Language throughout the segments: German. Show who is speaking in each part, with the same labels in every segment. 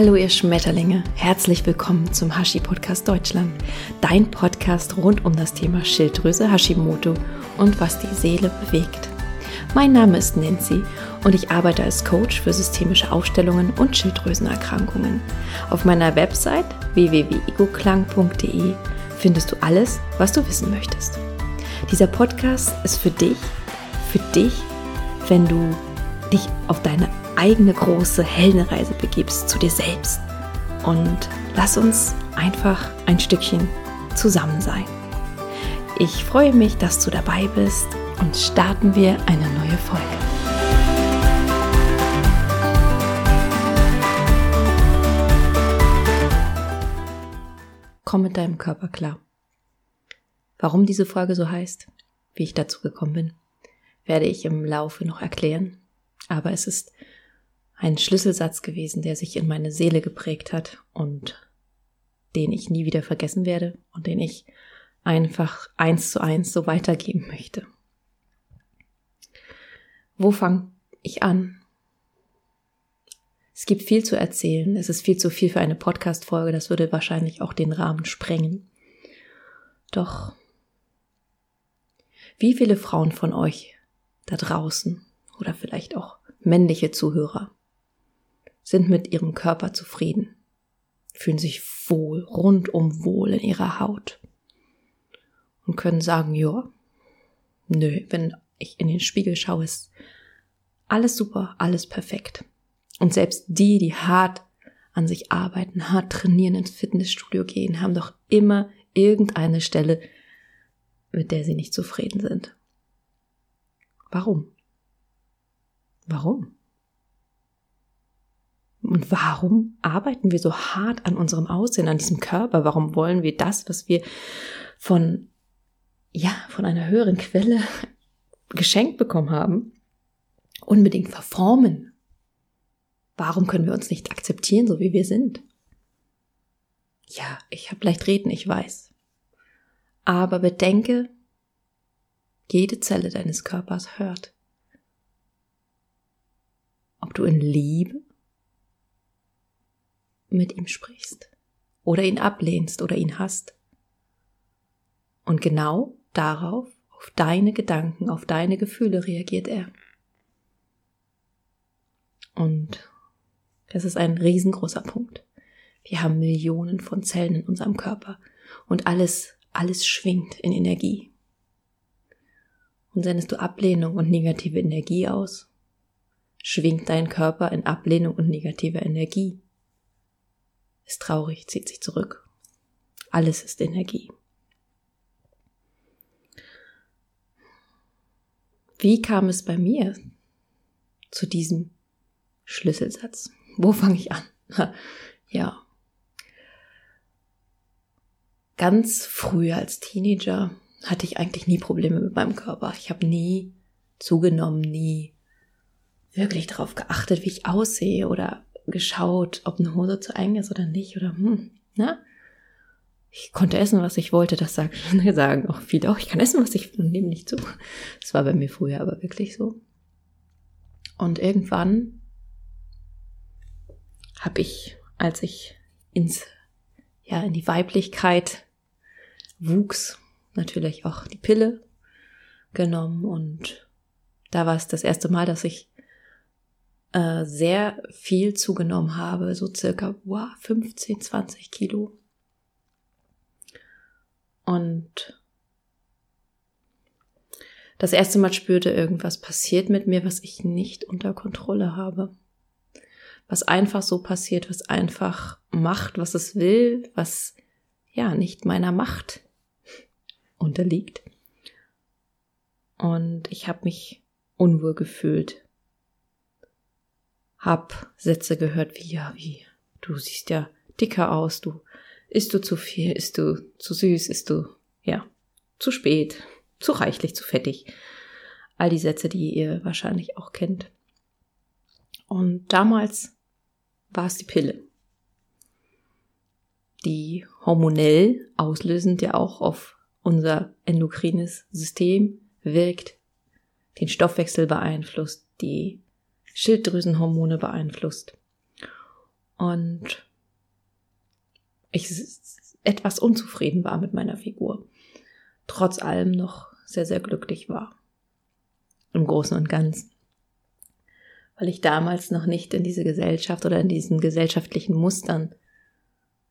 Speaker 1: Hallo ihr Schmetterlinge, herzlich willkommen zum Hashi Podcast Deutschland, dein Podcast rund um das Thema Schilddrüse, Hashimoto und was die Seele bewegt. Mein Name ist Nancy und ich arbeite als Coach für systemische Aufstellungen und Schilddrüsenerkrankungen. Auf meiner Website www.egoklang.de findest du alles, was du wissen möchtest. Dieser Podcast ist für dich, für dich, wenn du dich auf deine eigene große Heldenreise begibst zu dir selbst. Und lass uns einfach ein Stückchen zusammen sein. Ich freue mich, dass du dabei bist und starten wir eine neue Folge. Komm mit deinem Körper klar. Warum diese Folge so heißt, wie ich dazu gekommen bin, werde ich im Laufe noch erklären. Aber es ist ein Schlüsselsatz gewesen, der sich in meine Seele geprägt hat und den ich nie wieder vergessen werde und den ich einfach eins zu eins so weitergeben möchte. Wo fange ich an? Es gibt viel zu erzählen. Es ist viel zu viel für eine Podcast-Folge. Das würde wahrscheinlich auch den Rahmen sprengen. Doch, wie viele Frauen von euch da draußen oder vielleicht auch männliche Zuhörer sind mit ihrem Körper zufrieden, fühlen sich wohl, rundum wohl in ihrer Haut und können sagen, ja, nö, wenn ich in den Spiegel schaue, ist alles super, alles perfekt. Und selbst die, die hart an sich arbeiten, hart trainieren, ins Fitnessstudio gehen, haben doch immer irgendeine Stelle, mit der sie nicht zufrieden sind. Warum? Warum? Und warum arbeiten wir so hart an unserem Aussehen, an diesem Körper? Warum wollen wir das, was wir von, ja, von einer höheren Quelle geschenkt bekommen haben, unbedingt verformen? Warum können wir uns nicht akzeptieren, so wie wir sind? Ja, ich habe leicht reden, ich weiß. Aber bedenke, jede Zelle deines Körpers hört. Ob du in Liebe mit ihm sprichst oder ihn ablehnst oder ihn hasst. Und genau darauf, auf deine Gedanken, auf deine Gefühle reagiert er. Und das ist ein riesengroßer Punkt. Wir haben Millionen von Zellen in unserem Körper und alles, alles schwingt in Energie. Und sendest du Ablehnung und negative Energie aus, schwingt dein Körper in Ablehnung und negativer Energie ist traurig, zieht sich zurück. Alles ist Energie. Wie kam es bei mir zu diesem Schlüsselsatz? Wo fange ich an? ja. Ganz früh als Teenager hatte ich eigentlich nie Probleme mit meinem Körper. Ich habe nie zugenommen, nie wirklich darauf geachtet, wie ich aussehe oder geschaut, ob eine Hose zu eng ist oder nicht oder hm, ne? Ich konnte essen, was ich wollte, das sagen auch viele auch. Ich kann essen, was ich will und nehme nicht zu. Das war bei mir früher aber wirklich so. Und irgendwann habe ich, als ich ins, ja, in die Weiblichkeit wuchs, natürlich auch die Pille genommen und da war es das erste Mal, dass ich äh, sehr viel zugenommen habe, so circa wow, 15, 20 Kilo. Und das erste Mal spürte, irgendwas passiert mit mir, was ich nicht unter Kontrolle habe. Was einfach so passiert, was einfach macht, was es will, was ja nicht meiner Macht unterliegt. Und ich habe mich unwohl gefühlt hab Sätze gehört wie, ja, wie, du siehst ja dicker aus, du isst du zu viel, isst du zu süß, isst du, ja, zu spät, zu reichlich, zu fettig. All die Sätze, die ihr wahrscheinlich auch kennt. Und damals war es die Pille, die hormonell auslösend ja auch auf unser endokrines System wirkt, den Stoffwechsel beeinflusst, die Schilddrüsenhormone beeinflusst. und ich etwas unzufrieden war mit meiner Figur, trotz allem noch sehr, sehr glücklich war. Im Großen und Ganzen. Weil ich damals noch nicht in diese Gesellschaft oder in diesen gesellschaftlichen Mustern,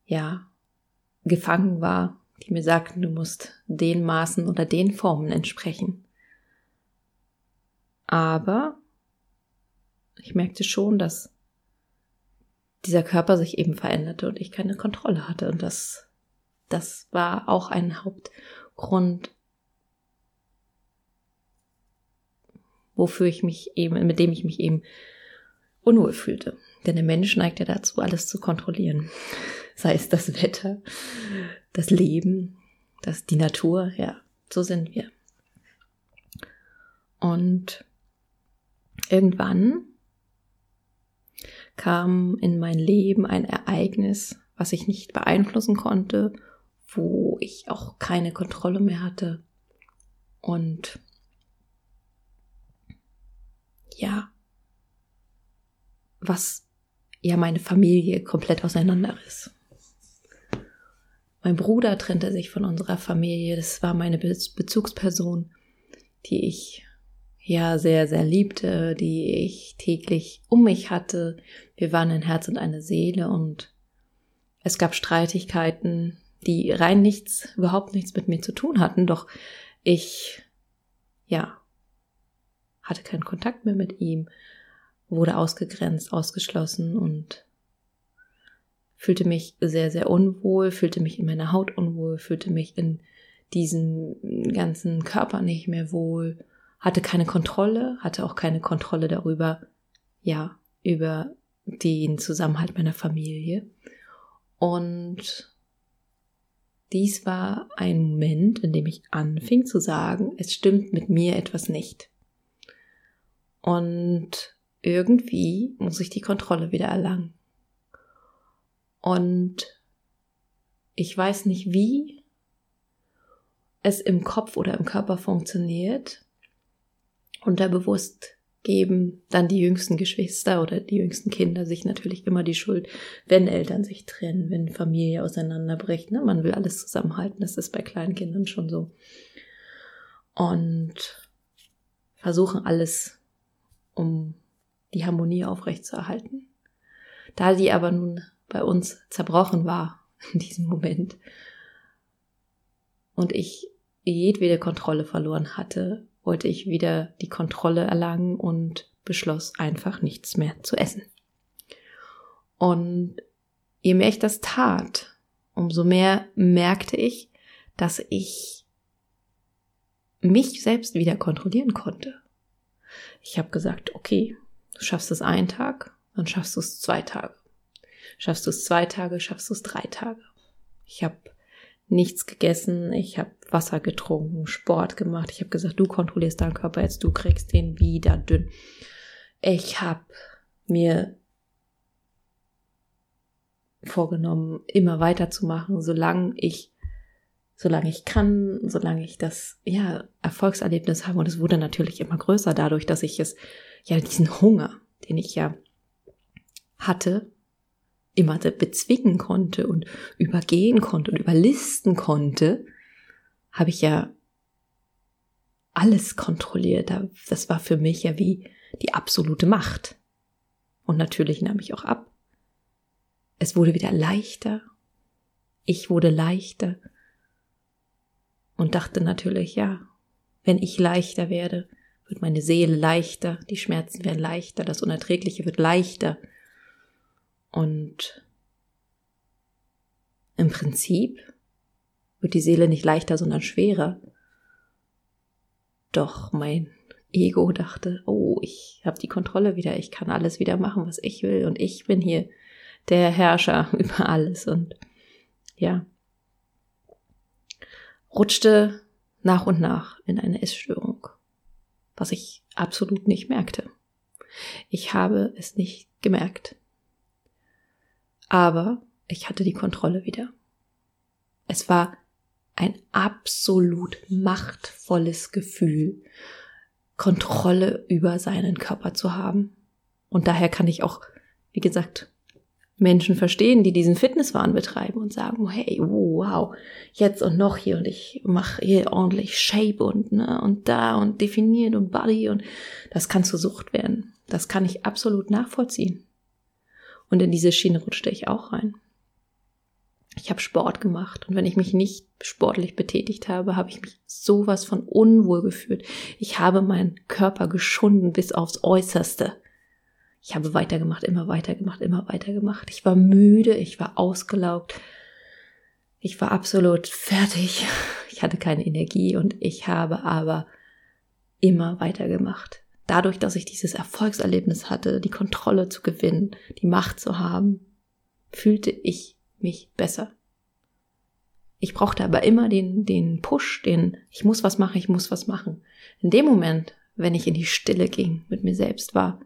Speaker 1: ja, gefangen war, die mir sagten, du musst den Maßen oder den Formen entsprechen. Aber ich merkte schon, dass dieser Körper sich eben veränderte und ich keine Kontrolle hatte. Und das, das war auch ein Hauptgrund, wofür ich mich eben, mit dem ich mich eben unwohl fühlte. Denn der Mensch neigt ja dazu, alles zu kontrollieren. Sei es das Wetter, das Leben, das, die Natur, ja, so sind wir. Und irgendwann kam in mein Leben ein Ereignis, was ich nicht beeinflussen konnte, wo ich auch keine Kontrolle mehr hatte. Und ja, was ja meine Familie komplett auseinander ist. Mein Bruder trennte sich von unserer Familie. Das war meine Bezugsperson, die ich ja sehr, sehr liebte, die ich täglich um mich hatte. Wir waren ein Herz und eine Seele und es gab Streitigkeiten, die rein nichts, überhaupt nichts mit mir zu tun hatten, doch ich, ja, hatte keinen Kontakt mehr mit ihm, wurde ausgegrenzt, ausgeschlossen und fühlte mich sehr, sehr unwohl, fühlte mich in meiner Haut unwohl, fühlte mich in diesem ganzen Körper nicht mehr wohl hatte keine Kontrolle, hatte auch keine Kontrolle darüber, ja, über den Zusammenhalt meiner Familie. Und dies war ein Moment, in dem ich anfing zu sagen, es stimmt mit mir etwas nicht. Und irgendwie muss ich die Kontrolle wieder erlangen. Und ich weiß nicht, wie es im Kopf oder im Körper funktioniert, unterbewusst geben dann die jüngsten Geschwister oder die jüngsten Kinder sich natürlich immer die Schuld, wenn Eltern sich trennen, wenn Familie auseinanderbricht. Ne? Man will alles zusammenhalten, das ist bei kleinen Kindern schon so. Und versuchen alles, um die Harmonie aufrechtzuerhalten. Da die aber nun bei uns zerbrochen war in diesem Moment und ich jedwede Kontrolle verloren hatte, wollte ich wieder die Kontrolle erlangen und beschloss einfach nichts mehr zu essen. Und je mehr ich das tat, umso mehr merkte ich, dass ich mich selbst wieder kontrollieren konnte. Ich habe gesagt, okay, du schaffst es einen Tag, dann schaffst du es zwei Tage. Schaffst du es zwei Tage, schaffst du es drei Tage. Ich habe nichts gegessen, ich habe Wasser getrunken, Sport gemacht. Ich habe gesagt, du kontrollierst deinen Körper jetzt, du kriegst den wieder dünn. Ich habe mir vorgenommen, immer weiterzumachen, solange ich solange ich kann, solange ich das ja Erfolgserlebnis habe und es wurde natürlich immer größer dadurch, dass ich es ja diesen Hunger, den ich ja hatte, immer bezwingen konnte und übergehen konnte und überlisten konnte, habe ich ja alles kontrolliert. Das war für mich ja wie die absolute Macht. Und natürlich nahm ich auch ab. Es wurde wieder leichter. Ich wurde leichter. Und dachte natürlich, ja, wenn ich leichter werde, wird meine Seele leichter, die Schmerzen werden leichter, das Unerträgliche wird leichter. Und im Prinzip wird die Seele nicht leichter, sondern schwerer. Doch mein Ego dachte, oh, ich habe die Kontrolle wieder, ich kann alles wieder machen, was ich will und ich bin hier der Herrscher über alles und ja, rutschte nach und nach in eine Essstörung, was ich absolut nicht merkte. Ich habe es nicht gemerkt. Aber ich hatte die Kontrolle wieder. Es war ein absolut machtvolles Gefühl, Kontrolle über seinen Körper zu haben. Und daher kann ich auch, wie gesagt, Menschen verstehen, die diesen Fitnesswahn betreiben und sagen, hey, wow, jetzt und noch hier und ich mache hier ordentlich Shape und ne, und da und definiert und Body und das kann zur Sucht werden. Das kann ich absolut nachvollziehen. Und in diese Schiene rutschte ich auch rein. Ich habe Sport gemacht und wenn ich mich nicht sportlich betätigt habe, habe ich mich sowas von unwohl gefühlt. Ich habe meinen Körper geschunden bis aufs Äußerste. Ich habe weitergemacht, immer weitergemacht, immer weitergemacht. Ich war müde, ich war ausgelaugt. Ich war absolut fertig. Ich hatte keine Energie und ich habe aber immer weitergemacht. Dadurch, dass ich dieses Erfolgserlebnis hatte, die Kontrolle zu gewinnen, die Macht zu haben, fühlte ich mich besser. Ich brauchte aber immer den, den Push, den, ich muss was machen, ich muss was machen. In dem Moment, wenn ich in die Stille ging, mit mir selbst war,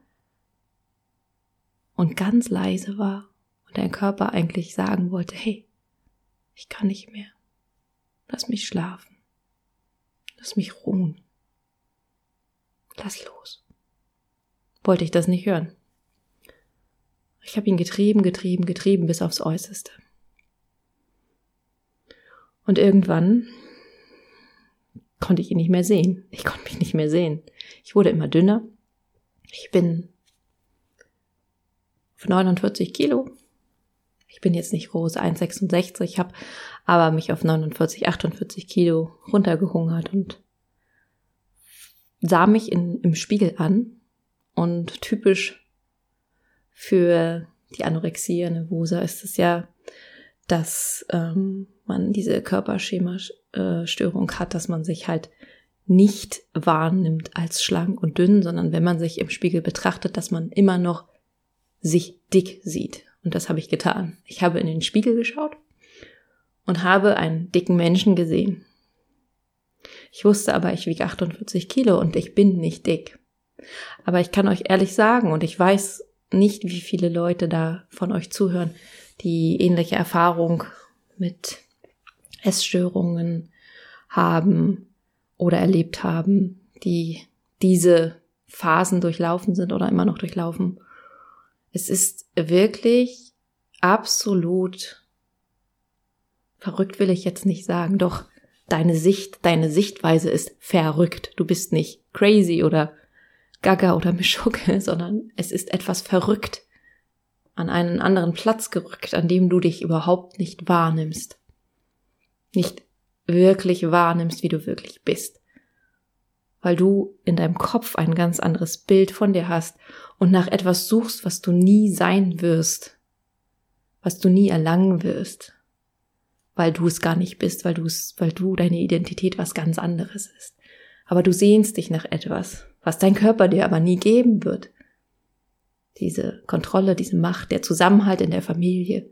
Speaker 1: und ganz leise war und dein Körper eigentlich sagen wollte, hey, ich kann nicht mehr. Lass mich schlafen. Lass mich ruhen. Lass los. Wollte ich das nicht hören. Ich habe ihn getrieben, getrieben, getrieben bis aufs Äußerste. Und irgendwann konnte ich ihn nicht mehr sehen. Ich konnte mich nicht mehr sehen. Ich wurde immer dünner. Ich bin 49 Kilo. Ich bin jetzt nicht groß, 1,66, habe aber mich auf 49, 48 Kilo runtergehungert und sah mich in, im Spiegel an und typisch für die Anorexie nervosa ist es ja, dass ähm, man diese Körperschema-Störung hat, dass man sich halt nicht wahrnimmt als schlank und dünn, sondern wenn man sich im Spiegel betrachtet, dass man immer noch sich dick sieht. Und das habe ich getan. Ich habe in den Spiegel geschaut und habe einen dicken Menschen gesehen. Ich wusste aber, ich wiege 48 Kilo und ich bin nicht dick. Aber ich kann euch ehrlich sagen, und ich weiß nicht, wie viele Leute da von euch zuhören, die ähnliche Erfahrung mit Essstörungen haben oder erlebt haben, die diese Phasen durchlaufen sind oder immer noch durchlaufen es ist wirklich absolut verrückt will ich jetzt nicht sagen, doch deine Sicht, deine Sichtweise ist verrückt. Du bist nicht crazy oder gaga oder Mischugge, sondern es ist etwas verrückt an einen anderen Platz gerückt, an dem du dich überhaupt nicht wahrnimmst. Nicht wirklich wahrnimmst, wie du wirklich bist weil du in deinem Kopf ein ganz anderes Bild von dir hast und nach etwas suchst, was du nie sein wirst, was du nie erlangen wirst, weil du es gar nicht bist, weil du es, weil du deine Identität was ganz anderes ist. Aber du sehnst dich nach etwas, was dein Körper dir aber nie geben wird. Diese Kontrolle, diese Macht, der Zusammenhalt in der Familie,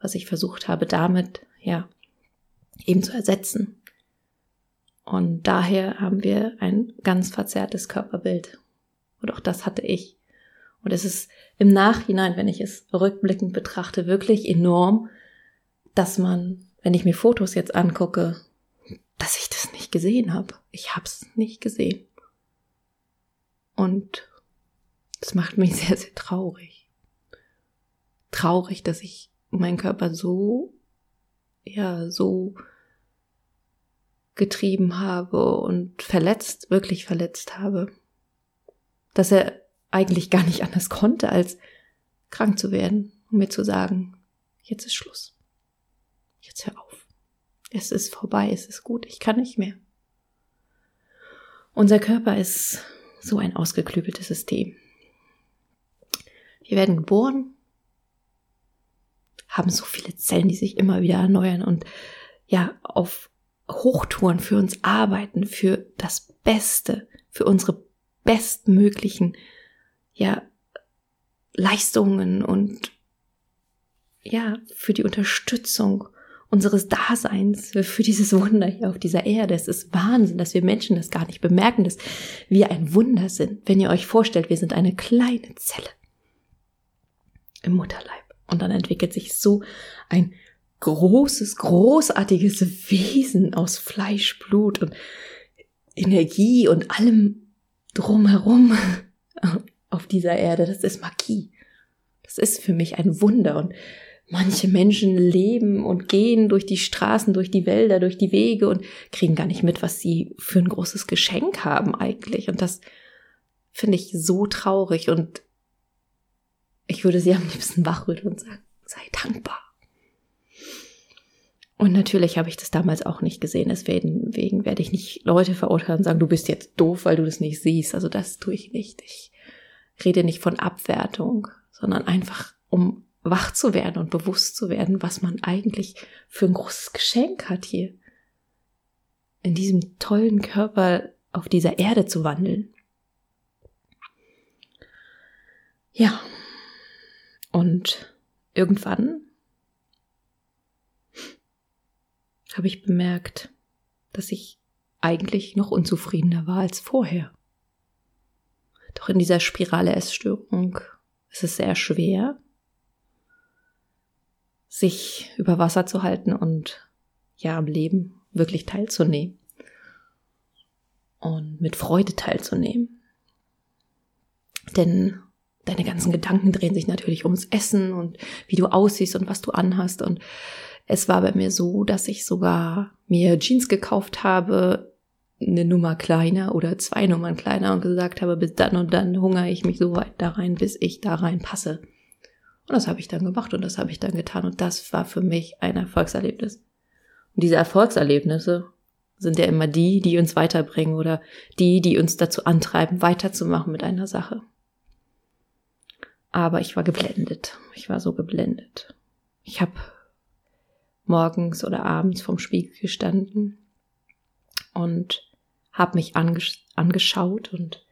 Speaker 1: was ich versucht habe, damit, ja, eben zu ersetzen. Und daher haben wir ein ganz verzerrtes Körperbild. Und auch das hatte ich. Und es ist im Nachhinein, wenn ich es rückblickend betrachte, wirklich enorm, dass man, wenn ich mir Fotos jetzt angucke, dass ich das nicht gesehen habe. Ich habe es nicht gesehen. Und das macht mich sehr, sehr traurig. Traurig, dass ich meinen Körper so, ja, so getrieben habe und verletzt, wirklich verletzt habe. Dass er eigentlich gar nicht anders konnte, als krank zu werden und mir zu sagen, jetzt ist Schluss. Jetzt hör auf. Es ist vorbei, es ist gut, ich kann nicht mehr. Unser Körper ist so ein ausgeklügeltes System. Wir werden geboren, haben so viele Zellen, die sich immer wieder erneuern und ja, auf Hochtouren für uns arbeiten, für das Beste, für unsere bestmöglichen, ja, Leistungen und ja, für die Unterstützung unseres Daseins, für dieses Wunder hier auf dieser Erde. Es ist Wahnsinn, dass wir Menschen das gar nicht bemerken, dass wir ein Wunder sind. Wenn ihr euch vorstellt, wir sind eine kleine Zelle im Mutterleib. Und dann entwickelt sich so ein großes, großartiges Wesen aus Fleisch, Blut und Energie und allem drumherum auf dieser Erde. Das ist Magie. Das ist für mich ein Wunder und manche Menschen leben und gehen durch die Straßen, durch die Wälder, durch die Wege und kriegen gar nicht mit, was sie für ein großes Geschenk haben eigentlich. Und das finde ich so traurig und ich würde sie am liebsten wachrütteln und sagen, sei dankbar. Und natürlich habe ich das damals auch nicht gesehen. Deswegen wegen werde ich nicht Leute verurteilen und sagen, du bist jetzt doof, weil du das nicht siehst. Also das tue ich nicht. Ich rede nicht von Abwertung, sondern einfach um wach zu werden und bewusst zu werden, was man eigentlich für ein großes Geschenk hat hier. In diesem tollen Körper auf dieser Erde zu wandeln. Ja. Und irgendwann habe ich bemerkt, dass ich eigentlich noch unzufriedener war als vorher. Doch in dieser Spirale Essstörung ist es sehr schwer, sich über Wasser zu halten und ja am Leben wirklich teilzunehmen und mit Freude teilzunehmen. Denn deine ganzen Gedanken drehen sich natürlich ums Essen und wie du aussiehst und was du anhast. Und es war bei mir so, dass ich sogar mir Jeans gekauft habe, eine Nummer kleiner oder zwei Nummern kleiner und gesagt habe, bis dann und dann hungere ich mich so weit da rein, bis ich da rein passe. Und das habe ich dann gemacht und das habe ich dann getan und das war für mich ein Erfolgserlebnis. Und diese Erfolgserlebnisse sind ja immer die, die uns weiterbringen oder die, die uns dazu antreiben, weiterzumachen mit einer Sache. Aber ich war geblendet. Ich war so geblendet. Ich habe morgens oder abends vom Spiegel gestanden und habe mich angesch angeschaut und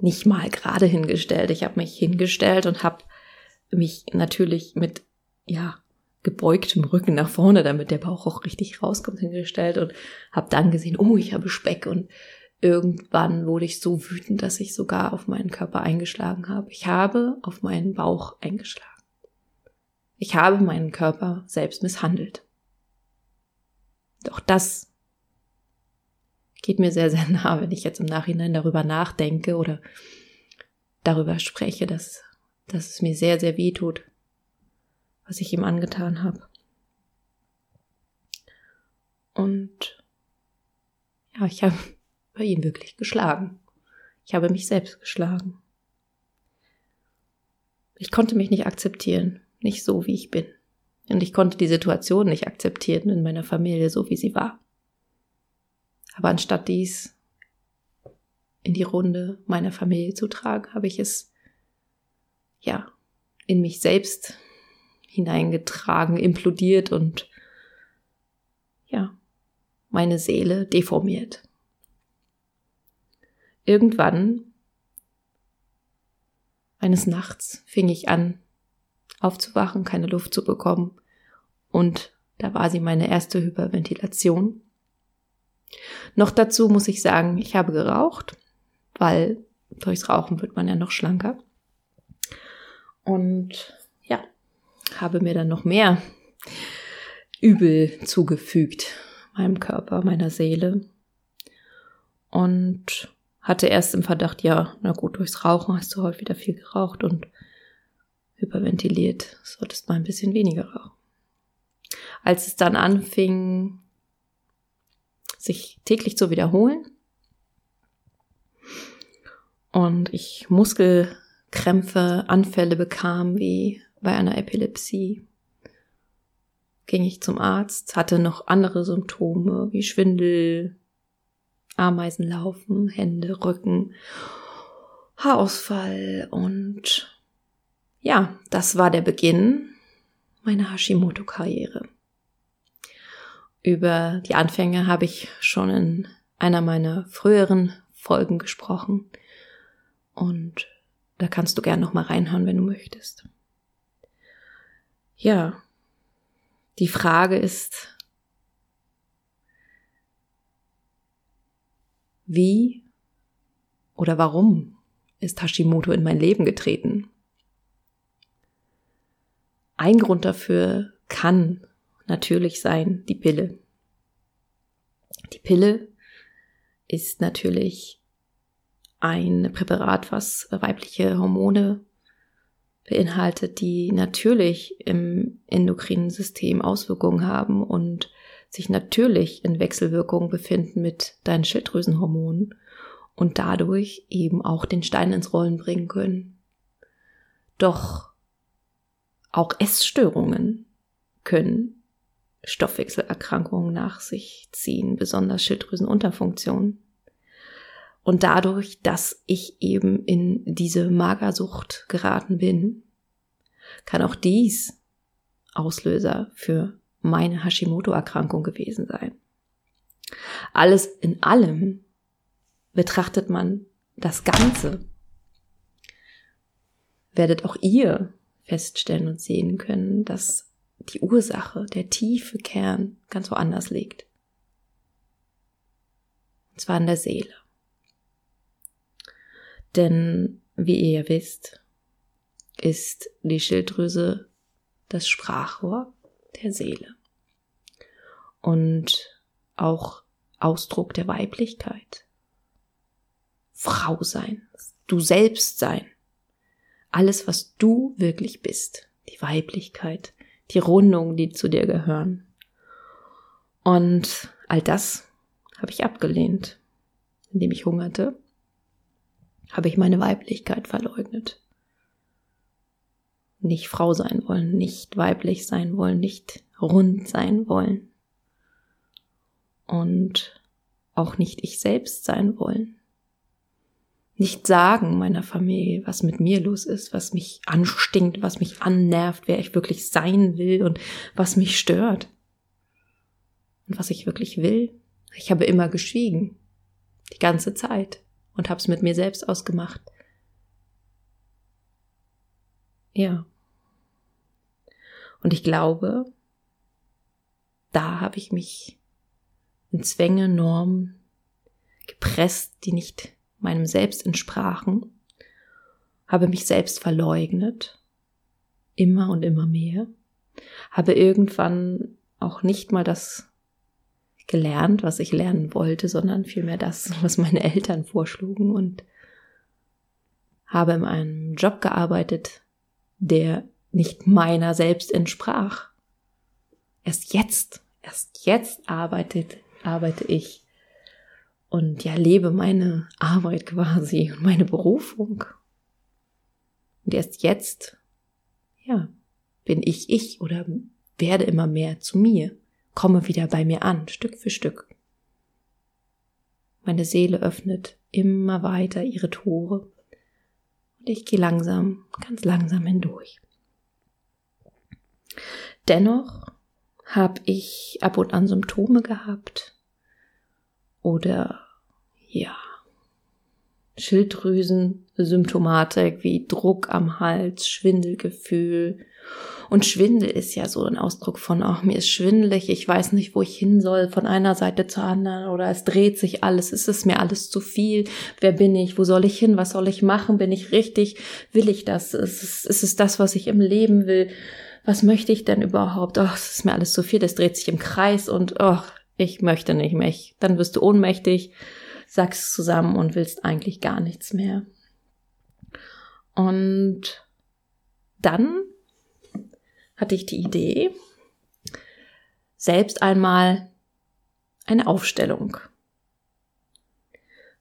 Speaker 1: nicht mal gerade hingestellt. Ich habe mich hingestellt und habe mich natürlich mit ja gebeugtem Rücken nach vorne, damit der Bauch auch richtig rauskommt, hingestellt und habe dann gesehen, oh, ich habe Speck und irgendwann wurde ich so wütend, dass ich sogar auf meinen Körper eingeschlagen habe. Ich habe auf meinen Bauch eingeschlagen. Ich habe meinen Körper selbst misshandelt. Doch das geht mir sehr, sehr nah, wenn ich jetzt im Nachhinein darüber nachdenke oder darüber spreche, dass, dass es mir sehr, sehr weh tut, was ich ihm angetan habe. Und ja, ich habe bei ihm wirklich geschlagen. Ich habe mich selbst geschlagen. Ich konnte mich nicht akzeptieren, nicht so, wie ich bin. Und ich konnte die Situation nicht akzeptieren in meiner Familie, so wie sie war. Aber anstatt dies in die Runde meiner Familie zu tragen, habe ich es ja in mich selbst hineingetragen, implodiert und ja, meine Seele deformiert. Irgendwann eines Nachts fing ich an, aufzuwachen, keine Luft zu bekommen. Und da war sie meine erste Hyperventilation. Noch dazu muss ich sagen, ich habe geraucht, weil durchs Rauchen wird man ja noch schlanker. Und ja, habe mir dann noch mehr Übel zugefügt, meinem Körper, meiner Seele. Und hatte erst im Verdacht, ja, na gut, durchs Rauchen hast du heute wieder viel geraucht und hyperventiliert, solltest mal ein bisschen weniger rauchen. Als es dann anfing, sich täglich zu wiederholen. Und ich Muskelkrämpfe, Anfälle bekam wie bei einer Epilepsie. Ging ich zum Arzt, hatte noch andere Symptome wie Schwindel, Ameisenlaufen, Hände, Rücken, Haarausfall und ja, das war der Beginn meiner Hashimoto-Karriere. Über die Anfänge habe ich schon in einer meiner früheren Folgen gesprochen. Und da kannst du gern noch mal reinhören, wenn du möchtest. Ja. Die Frage ist, wie oder warum ist Hashimoto in mein Leben getreten? Ein Grund dafür kann natürlich sein die Pille. Die Pille ist natürlich ein Präparat, was weibliche Hormone beinhaltet, die natürlich im endokrinen System Auswirkungen haben und sich natürlich in Wechselwirkung befinden mit deinen Schilddrüsenhormonen und dadurch eben auch den Stein ins Rollen bringen können. Doch auch Essstörungen können Stoffwechselerkrankungen nach sich ziehen, besonders Schilddrüsenunterfunktion. Und dadurch, dass ich eben in diese Magersucht geraten bin, kann auch dies Auslöser für meine Hashimoto-Erkrankung gewesen sein. Alles in allem betrachtet man das Ganze, werdet auch ihr feststellen und sehen können, dass die Ursache, der tiefe Kern ganz woanders liegt. Und zwar in der Seele. Denn, wie ihr ja wisst, ist die Schilddrüse das Sprachrohr der Seele. Und auch Ausdruck der Weiblichkeit. Frau sein, du selbst sein. Alles, was du wirklich bist. Die Weiblichkeit, die Rundungen, die zu dir gehören. Und all das habe ich abgelehnt, indem ich hungerte, habe ich meine Weiblichkeit verleugnet. Nicht Frau sein wollen, nicht weiblich sein wollen, nicht rund sein wollen. Und auch nicht ich selbst sein wollen nicht sagen meiner Familie, was mit mir los ist, was mich anstinkt, was mich annervt, wer ich wirklich sein will und was mich stört. Und was ich wirklich will. Ich habe immer geschwiegen. Die ganze Zeit. Und habe es mit mir selbst ausgemacht. Ja. Und ich glaube, da habe ich mich in Zwänge, Normen gepresst, die nicht meinem Selbst entsprachen, habe mich selbst verleugnet, immer und immer mehr, habe irgendwann auch nicht mal das gelernt, was ich lernen wollte, sondern vielmehr das, was meine Eltern vorschlugen und habe in einem Job gearbeitet, der nicht meiner selbst entsprach. Erst jetzt, erst jetzt arbeitet, arbeite ich und ja, lebe meine Arbeit quasi und meine Berufung. Und erst jetzt, ja, bin ich ich oder werde immer mehr zu mir, komme wieder bei mir an, Stück für Stück. Meine Seele öffnet immer weiter ihre Tore und ich gehe langsam, ganz langsam hindurch. Dennoch habe ich ab und an Symptome gehabt, oder ja, Schilddrüsensymptomatik wie Druck am Hals, Schwindelgefühl. Und Schwindel ist ja so ein Ausdruck von, ach, mir ist schwindelig, ich weiß nicht, wo ich hin soll, von einer Seite zur anderen, oder es dreht sich alles, ist es mir alles zu viel, wer bin ich, wo soll ich hin, was soll ich machen, bin ich richtig, will ich das, ist es, ist es das, was ich im Leben will, was möchte ich denn überhaupt, ach, es ist mir alles zu viel, das dreht sich im Kreis und, ach, ich möchte nicht mehr. Dann wirst du ohnmächtig, sagst zusammen und willst eigentlich gar nichts mehr. Und dann hatte ich die Idee, selbst einmal eine Aufstellung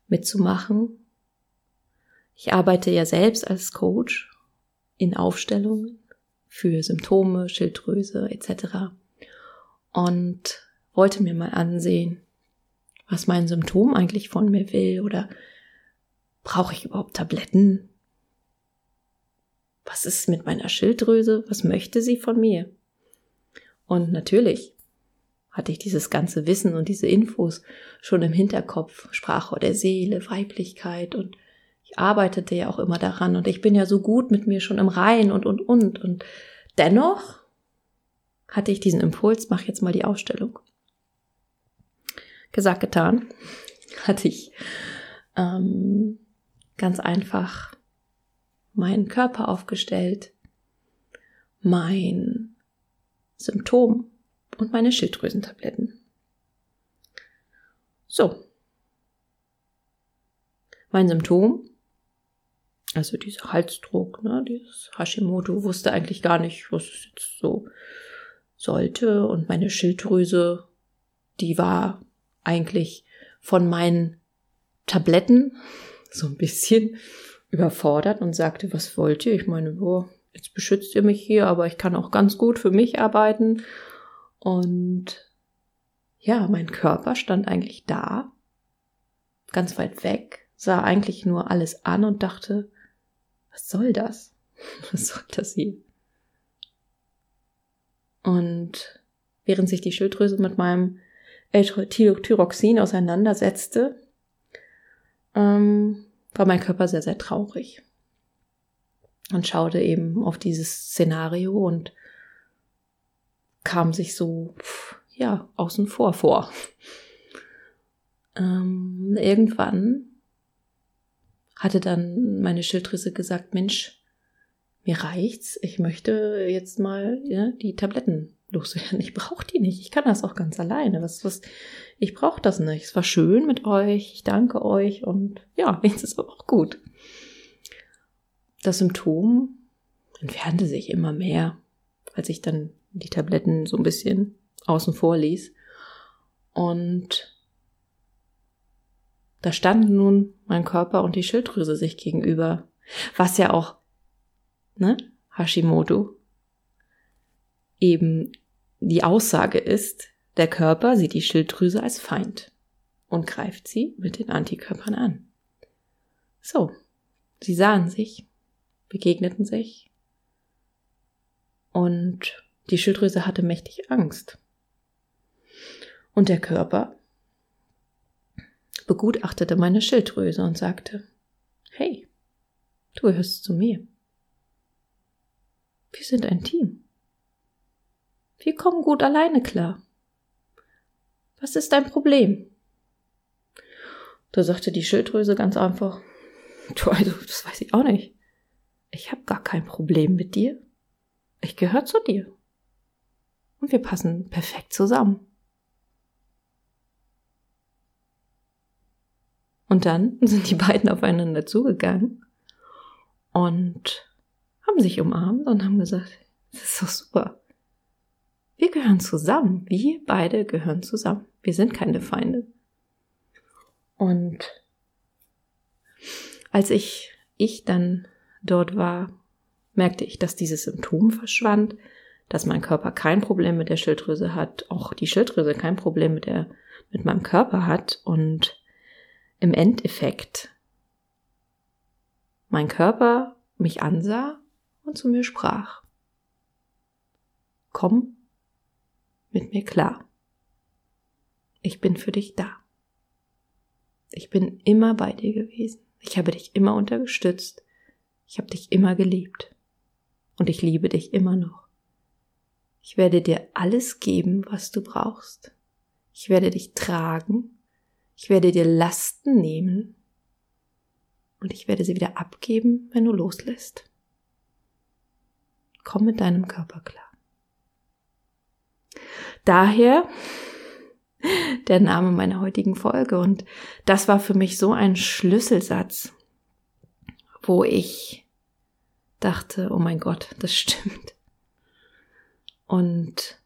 Speaker 1: mitzumachen. Ich arbeite ja selbst als Coach in Aufstellungen für Symptome, Schilddrüse etc. Und wollte mir mal ansehen, was mein Symptom eigentlich von mir will oder brauche ich überhaupt Tabletten? Was ist mit meiner Schilddrüse? Was möchte sie von mir? Und natürlich hatte ich dieses ganze Wissen und diese Infos schon im Hinterkopf, Sprache der Seele, Weiblichkeit und ich arbeitete ja auch immer daran und ich bin ja so gut mit mir schon im Rein und und und und dennoch hatte ich diesen Impuls, mach jetzt mal die Ausstellung gesagt, getan, hatte ich ähm, ganz einfach meinen Körper aufgestellt, mein Symptom und meine Schilddrüsentabletten. So. Mein Symptom, Also dieser Halsdruck, ne, dieses Hashimoto, wusste eigentlich gar nicht, was es jetzt so sollte. Und meine Schilddrüse, die war eigentlich von meinen Tabletten so ein bisschen überfordert und sagte, was wollt ihr? Ich meine, boah, jetzt beschützt ihr mich hier, aber ich kann auch ganz gut für mich arbeiten. Und ja, mein Körper stand eigentlich da, ganz weit weg, sah eigentlich nur alles an und dachte, was soll das? Was soll das hier? Und während sich die Schilddrüse mit meinem Thyroxin auseinandersetzte, ähm, war mein Körper sehr, sehr traurig und schaute eben auf dieses Szenario und kam sich so, ja, außen vor vor. Ähm, irgendwann hatte dann meine Schilddrüse gesagt, Mensch, mir reicht's, ich möchte jetzt mal ja, die Tabletten loswerden. Ich brauche die nicht. Ich kann das auch ganz alleine. Was, was, ich brauche das nicht. Es war schön mit euch. Ich danke euch und ja, jetzt ist aber auch gut. Das Symptom entfernte sich immer mehr, als ich dann die Tabletten so ein bisschen außen vor ließ. Und da standen nun mein Körper und die Schilddrüse sich gegenüber. Was ja auch, ne, Hashimoto eben die Aussage ist, der Körper sieht die Schilddrüse als Feind und greift sie mit den Antikörpern an. So, sie sahen sich, begegneten sich und die Schilddrüse hatte mächtig Angst. Und der Körper begutachtete meine Schilddrüse und sagte, hey, du gehörst zu mir. Wir sind ein Team. Wir kommen gut alleine klar. Was ist dein Problem? Da sagte die Schilddrüse ganz einfach, du, also, das weiß ich auch nicht. Ich habe gar kein Problem mit dir. Ich gehöre zu dir. Und wir passen perfekt zusammen. Und dann sind die beiden aufeinander zugegangen und haben sich umarmt und haben gesagt, das ist doch super. Wir gehören zusammen. Wir beide gehören zusammen. Wir sind keine Feinde. Und als ich, ich dann dort war, merkte ich, dass dieses Symptom verschwand, dass mein Körper kein Problem mit der Schilddrüse hat, auch die Schilddrüse kein Problem mit der, mit meinem Körper hat und im Endeffekt mein Körper mich ansah und zu mir sprach. Komm mit mir klar. Ich bin für dich da. Ich bin immer bei dir gewesen. Ich habe dich immer unterstützt. Ich habe dich immer geliebt. Und ich liebe dich immer noch. Ich werde dir alles geben, was du brauchst. Ich werde dich tragen. Ich werde dir Lasten nehmen. Und ich werde sie wieder abgeben, wenn du loslässt. Komm mit deinem Körper klar. Daher der Name meiner heutigen Folge. Und das war für mich so ein Schlüsselsatz, wo ich dachte, oh mein Gott, das stimmt. Und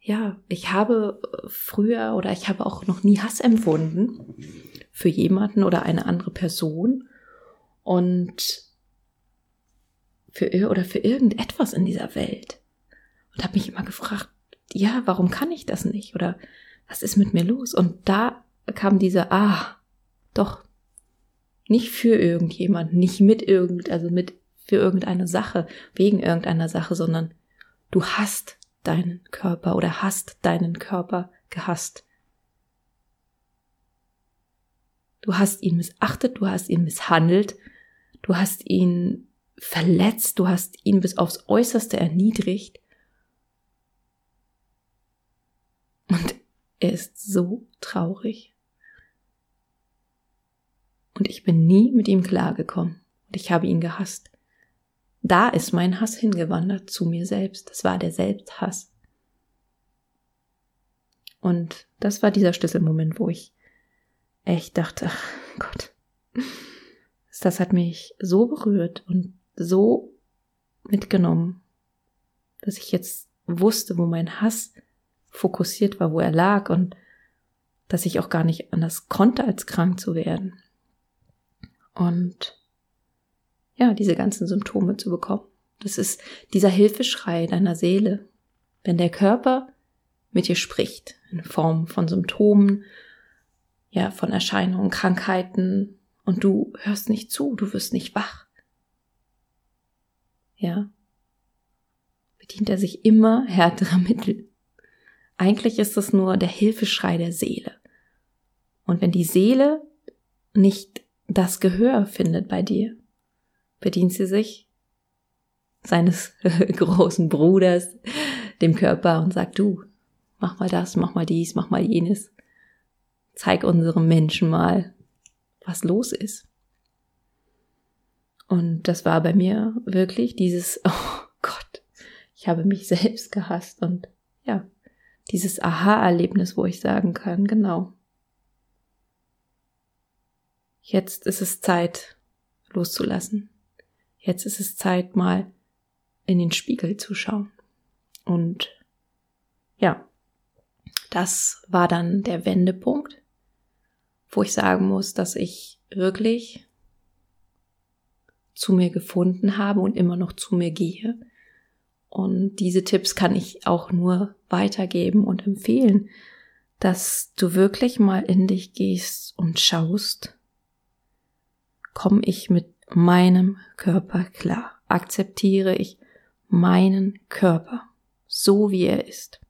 Speaker 1: ja, ich habe früher oder ich habe auch noch nie Hass empfunden für jemanden oder eine andere Person und für oder für irgendetwas in dieser Welt und habe mich immer gefragt, ja, warum kann ich das nicht? Oder was ist mit mir los? Und da kam diese, ah, doch, nicht für irgendjemand, nicht mit irgend, also mit für irgendeine Sache, wegen irgendeiner Sache, sondern du hast deinen Körper oder hast deinen Körper gehasst. Du hast ihn missachtet, du hast ihn misshandelt, du hast ihn verletzt, du hast ihn bis aufs Äußerste erniedrigt Und er ist so traurig. Und ich bin nie mit ihm klargekommen. Und ich habe ihn gehasst. Da ist mein Hass hingewandert zu mir selbst. Das war der Selbsthass. Und das war dieser Schlüsselmoment, wo ich echt dachte, ach Gott, Das hat mich so berührt und so mitgenommen, dass ich jetzt wusste, wo mein Hass fokussiert war, wo er lag und dass ich auch gar nicht anders konnte, als krank zu werden. Und ja, diese ganzen Symptome zu bekommen. Das ist dieser Hilfeschrei deiner Seele. Wenn der Körper mit dir spricht, in Form von Symptomen, ja, von Erscheinungen, Krankheiten, und du hörst nicht zu, du wirst nicht wach. Ja. Bedient er sich immer härterer Mittel. Eigentlich ist es nur der Hilfeschrei der Seele. Und wenn die Seele nicht das Gehör findet bei dir, bedient sie sich seines großen Bruders, dem Körper und sagt, du, mach mal das, mach mal dies, mach mal jenes. Zeig unserem Menschen mal, was los ist. Und das war bei mir wirklich dieses, oh Gott, ich habe mich selbst gehasst und ja, dieses Aha-Erlebnis, wo ich sagen kann, genau. Jetzt ist es Zeit loszulassen. Jetzt ist es Zeit mal in den Spiegel zu schauen. Und ja, das war dann der Wendepunkt, wo ich sagen muss, dass ich wirklich zu mir gefunden habe und immer noch zu mir gehe. Und diese Tipps kann ich auch nur weitergeben und empfehlen, dass du wirklich mal in dich gehst und schaust, komme ich mit meinem Körper klar? Akzeptiere ich meinen Körper, so wie er ist?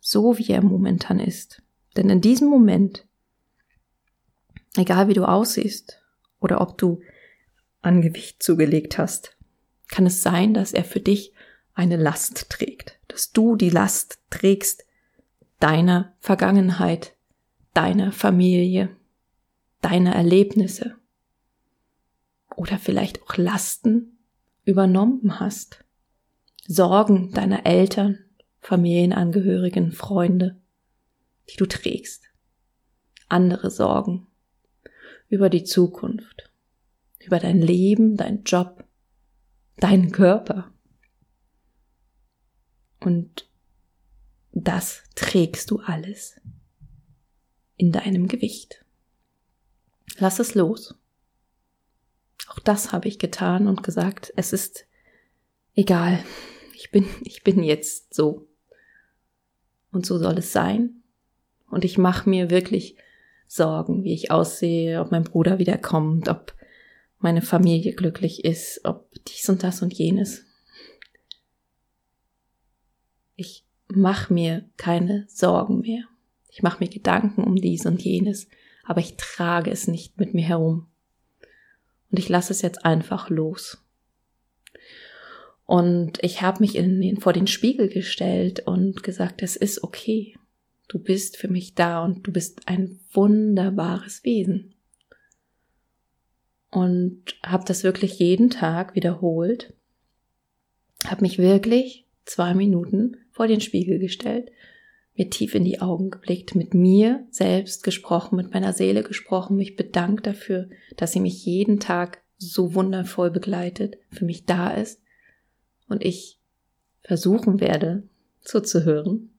Speaker 1: So wie er momentan ist. Denn in diesem Moment, egal wie du aussiehst oder ob du an Gewicht zugelegt hast, kann es sein, dass er für dich eine Last trägt, dass du die Last trägst deiner Vergangenheit, deiner Familie, deiner Erlebnisse oder vielleicht auch Lasten übernommen hast, Sorgen deiner Eltern, Familienangehörigen, Freunde, die du trägst, andere Sorgen über die Zukunft, über dein Leben, dein Job, deinen Körper. Und das trägst du alles in deinem Gewicht. Lass es los. Auch das habe ich getan und gesagt, es ist egal. Ich bin, ich bin jetzt so. Und so soll es sein. Und ich mache mir wirklich Sorgen, wie ich aussehe, ob mein Bruder wiederkommt, ob meine Familie glücklich ist, ob dies und das und jenes. Ich mache mir keine Sorgen mehr. Ich mache mir Gedanken um dies und jenes, aber ich trage es nicht mit mir herum. Und ich lasse es jetzt einfach los. Und ich habe mich in vor den Spiegel gestellt und gesagt, es ist okay. Du bist für mich da und du bist ein wunderbares Wesen und habe das wirklich jeden Tag wiederholt. Habe mich wirklich zwei Minuten vor den Spiegel gestellt, mir tief in die Augen geblickt, mit mir selbst gesprochen, mit meiner Seele gesprochen, mich bedankt dafür, dass sie mich jeden Tag so wundervoll begleitet, für mich da ist und ich versuchen werde zuzuhören.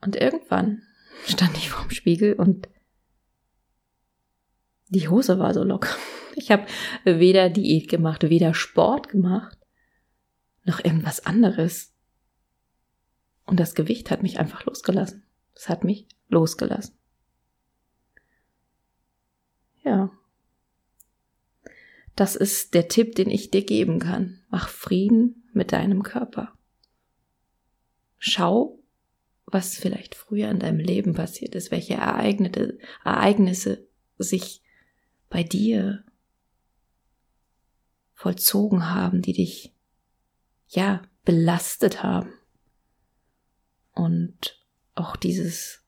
Speaker 1: Und irgendwann stand ich vorm Spiegel und die Hose war so locker. Ich habe weder Diät gemacht, weder Sport gemacht, noch irgendwas anderes. Und das Gewicht hat mich einfach losgelassen. Es hat mich losgelassen. Ja. Das ist der Tipp, den ich dir geben kann. Mach Frieden mit deinem Körper. Schau, was vielleicht früher in deinem Leben passiert ist, welche Ereignisse, Ereignisse sich bei dir vollzogen haben, die dich ja belastet haben. Und auch dieses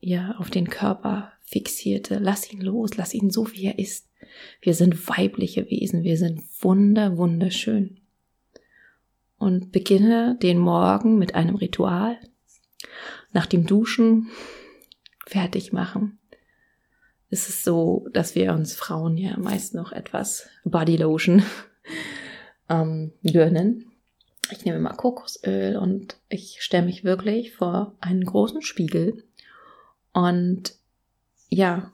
Speaker 1: ja auf den Körper fixierte, lass ihn los, lass ihn so wie er ist. Wir sind weibliche Wesen, wir sind wunder wunderschön. Und beginne den Morgen mit einem Ritual. Nach dem Duschen fertig machen ist es so, dass wir uns Frauen ja meist noch etwas Bodylotion ähm, gönnen. Ich nehme mal Kokosöl und ich stelle mich wirklich vor einen großen Spiegel und ja,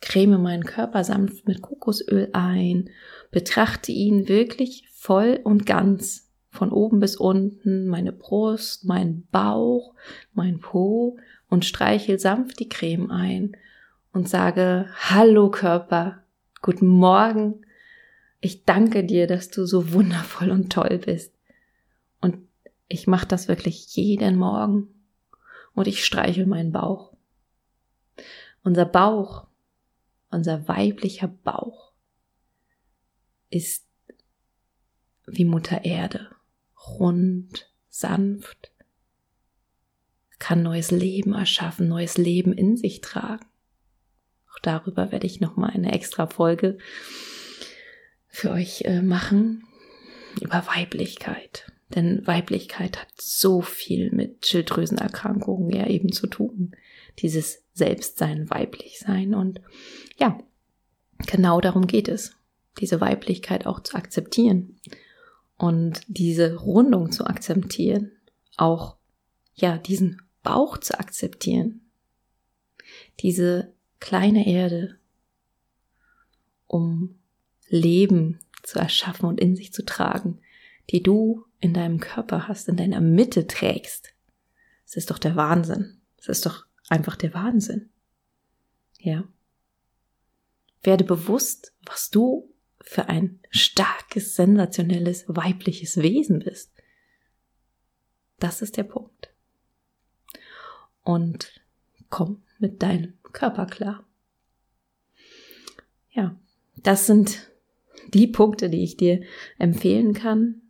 Speaker 1: creme meinen Körper sanft mit Kokosöl ein, betrachte ihn wirklich voll und ganz von oben bis unten, meine Brust, mein Bauch, mein Po und streichel sanft die Creme ein und sage, hallo Körper, guten Morgen, ich danke dir, dass du so wundervoll und toll bist. Und ich mache das wirklich jeden Morgen und ich streichel meinen Bauch. Unser Bauch, unser weiblicher Bauch ist wie Mutter Erde, rund, sanft, kann neues Leben erschaffen, neues Leben in sich tragen. Auch darüber werde ich nochmal eine extra Folge für euch äh, machen über Weiblichkeit. Denn Weiblichkeit hat so viel mit Schilddrüsenerkrankungen ja eben zu tun. Dieses Selbstsein, weiblich sein. Und ja, genau darum geht es. Diese Weiblichkeit auch zu akzeptieren. Und diese Rundung zu akzeptieren. Auch, ja, diesen Bauch zu akzeptieren. Diese kleine Erde, um Leben zu erschaffen und in sich zu tragen, die du in deinem Körper hast, in deiner Mitte trägst. Es ist doch der Wahnsinn. Es ist doch einfach der Wahnsinn. Ja. Werde bewusst, was du für ein starkes, sensationelles, weibliches Wesen bist. Das ist der Punkt. Und komm mit deinem Körper klar. Ja, das sind die Punkte, die ich dir empfehlen kann.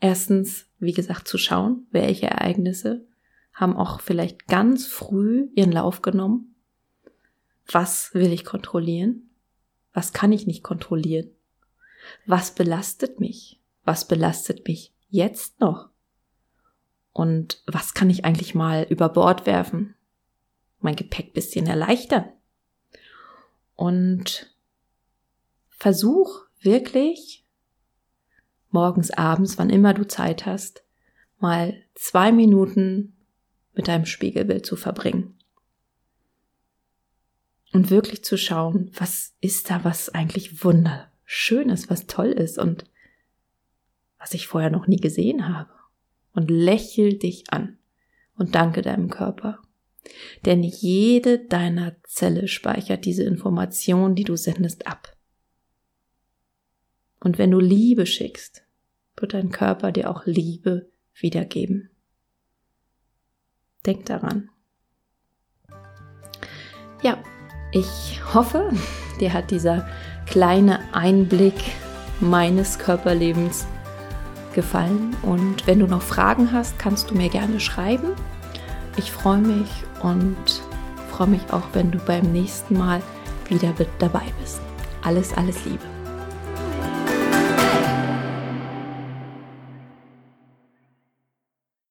Speaker 1: Erstens, wie gesagt, zu schauen, welche Ereignisse haben auch vielleicht ganz früh ihren Lauf genommen. Was will ich kontrollieren? Was kann ich nicht kontrollieren? Was belastet mich? Was belastet mich jetzt noch? Und was kann ich eigentlich mal über Bord werfen? Mein Gepäck bisschen erleichtern. Und versuch wirklich morgens, abends, wann immer du Zeit hast, mal zwei Minuten mit deinem Spiegelbild zu verbringen. Und wirklich zu schauen, was ist da, was eigentlich wunderschön ist, was toll ist und was ich vorher noch nie gesehen habe. Und lächel dich an und danke deinem Körper. Denn jede deiner Zelle speichert diese Information, die du sendest, ab. Und wenn du Liebe schickst, wird dein Körper dir auch Liebe wiedergeben. Denk daran. Ja, ich hoffe, dir hat dieser kleine Einblick meines Körperlebens gefallen. Und wenn du noch Fragen hast, kannst du mir gerne schreiben. Ich freue mich und freue mich auch, wenn du beim nächsten Mal wieder dabei bist. Alles, alles Liebe.